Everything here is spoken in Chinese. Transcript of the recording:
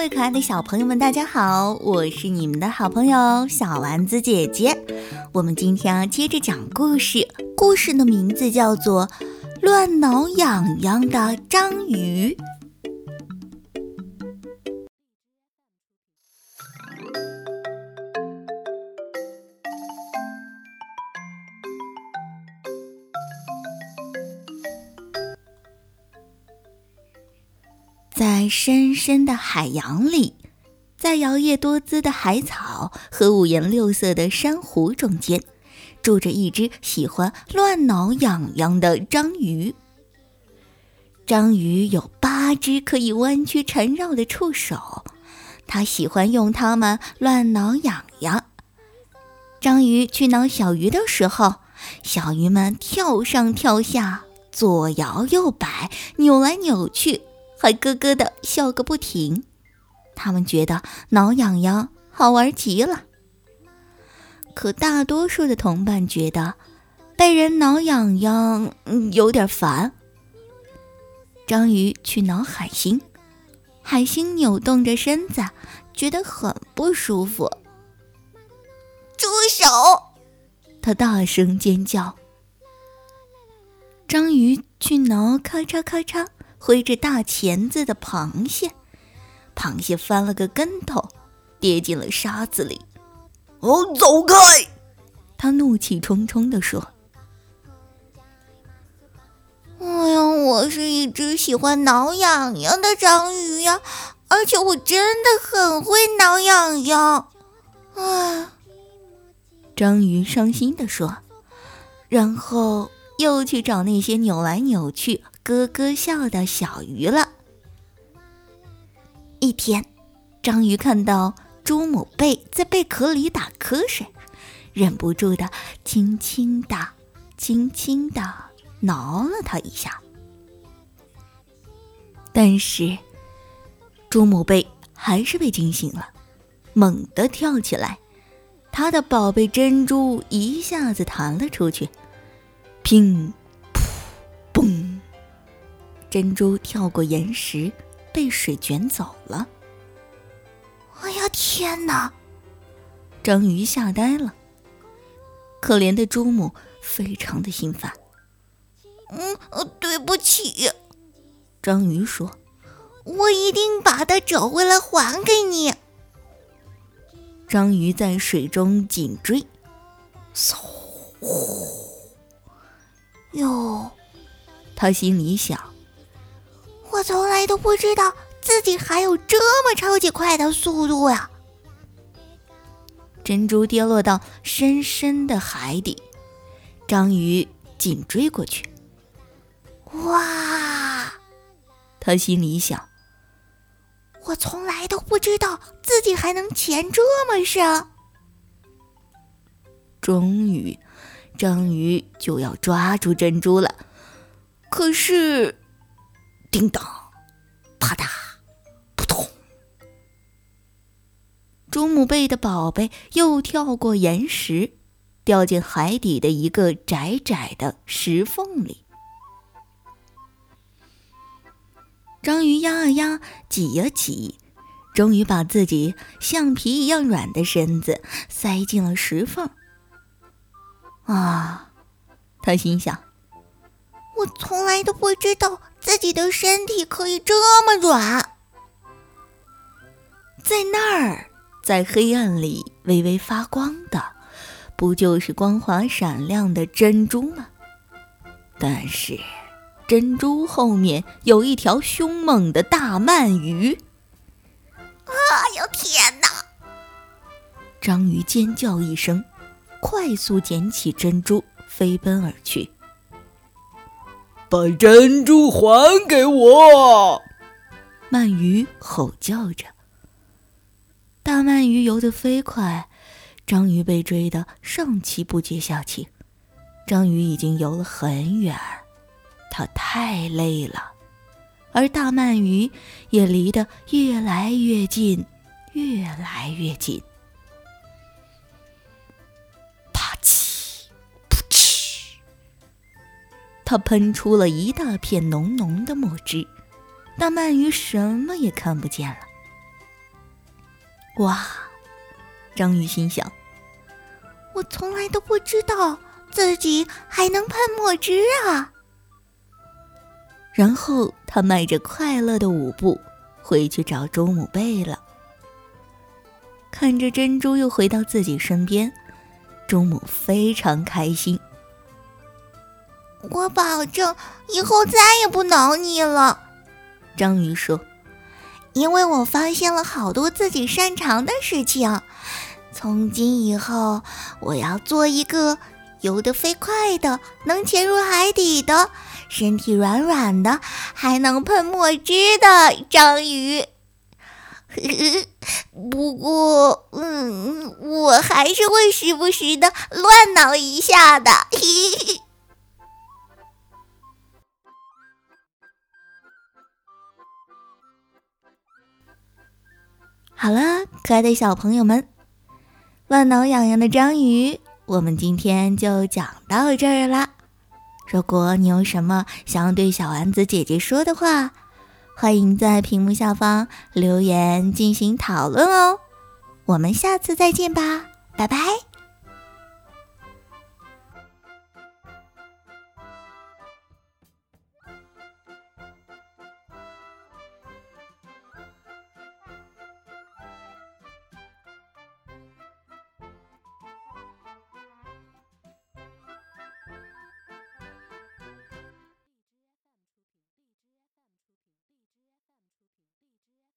位可爱的小朋友们，大家好！我是你们的好朋友小丸子姐姐。我们今天要接着讲故事，故事的名字叫做《乱挠痒痒的章鱼》。在深深的海洋里，在摇曳多姿的海草和五颜六色的珊瑚中间，住着一只喜欢乱挠痒痒的章鱼。章鱼有八只可以弯曲缠绕的触手，它喜欢用它们乱挠痒痒。章鱼去挠小鱼的时候，小鱼们跳上跳下，左摇右摆，扭来扭去。还咯咯的笑个不停，他们觉得挠痒痒好玩极了。可大多数的同伴觉得被人挠痒痒有点烦。章鱼去挠海星，海星扭动着身子，觉得很不舒服。住手！他大声尖叫。章鱼去挠咔嚓咔嚓。挥着大钳子的螃蟹，螃蟹翻了个跟头，跌进了沙子里。哦，走开！他怒气冲冲地说：“哎呀，我是一只喜欢挠痒痒的章鱼呀，而且我真的很会挠痒痒。”啊，章鱼伤心地说，然后又去找那些扭来扭去。咯咯笑的小鱼了。一天，章鱼看到朱母贝在贝壳里打瞌睡，忍不住的轻轻的、轻轻的挠了它一下。但是，朱母贝还是被惊醒了，猛地跳起来，他的宝贝珍珠一下子弹了出去，砰，珍珠跳过岩石，被水卷走了。哎呀，天哪！章鱼吓呆了。可怜的朱母非常的心烦。嗯，对不起，章鱼说：“我一定把它找回来还给你。”章鱼在水中紧追，嗖，哟，他心里想。我从来都不知道自己还有这么超级快的速度呀！珍珠跌落到深深的海底，章鱼紧追过去。哇！他心里想：我从来都不知道自己还能潜这么深。终于，章鱼就要抓住珍珠了，可是。叮当，啪嗒，扑通！祖母贝的宝贝又跳过岩石，掉进海底的一个窄窄的石缝里。章鱼压啊压，挤呀挤，终于把自己橡皮一样软的身子塞进了石缝。啊，他心想。我从来都不知道自己的身体可以这么软。在那儿，在黑暗里微微发光的，不就是光滑闪亮的珍珠吗？但是，珍珠后面有一条凶猛的大鳗鱼。哎呦天哪！章鱼尖叫一声，快速捡起珍珠，飞奔而去。把珍珠还给我！鳗鱼吼叫着。大鳗鱼游得飞快，章鱼被追得上气不接下气。章鱼已经游了很远，它太累了，而大鳗鱼也离得越来越近，越来越近。它喷出了一大片浓浓的墨汁，但鳗鱼什么也看不见了。哇！章鱼心想：我从来都不知道自己还能喷墨汁啊！然后他迈着快乐的舞步回去找周母贝了。看着珍珠又回到自己身边，周母非常开心。我保证以后再也不挠你了，章鱼说。因为我发现了好多自己擅长的事情，从今以后我要做一个游得飞快的、能潜入海底的、身体软软的、还能喷墨汁的章鱼。不过，嗯，我还是会时不时的乱挠一下的。好了，可爱的小朋友们，万挠痒痒的章鱼，我们今天就讲到这儿啦。如果你有什么想要对小丸子姐姐说的话，欢迎在屏幕下方留言进行讨论哦。我们下次再见吧，拜拜。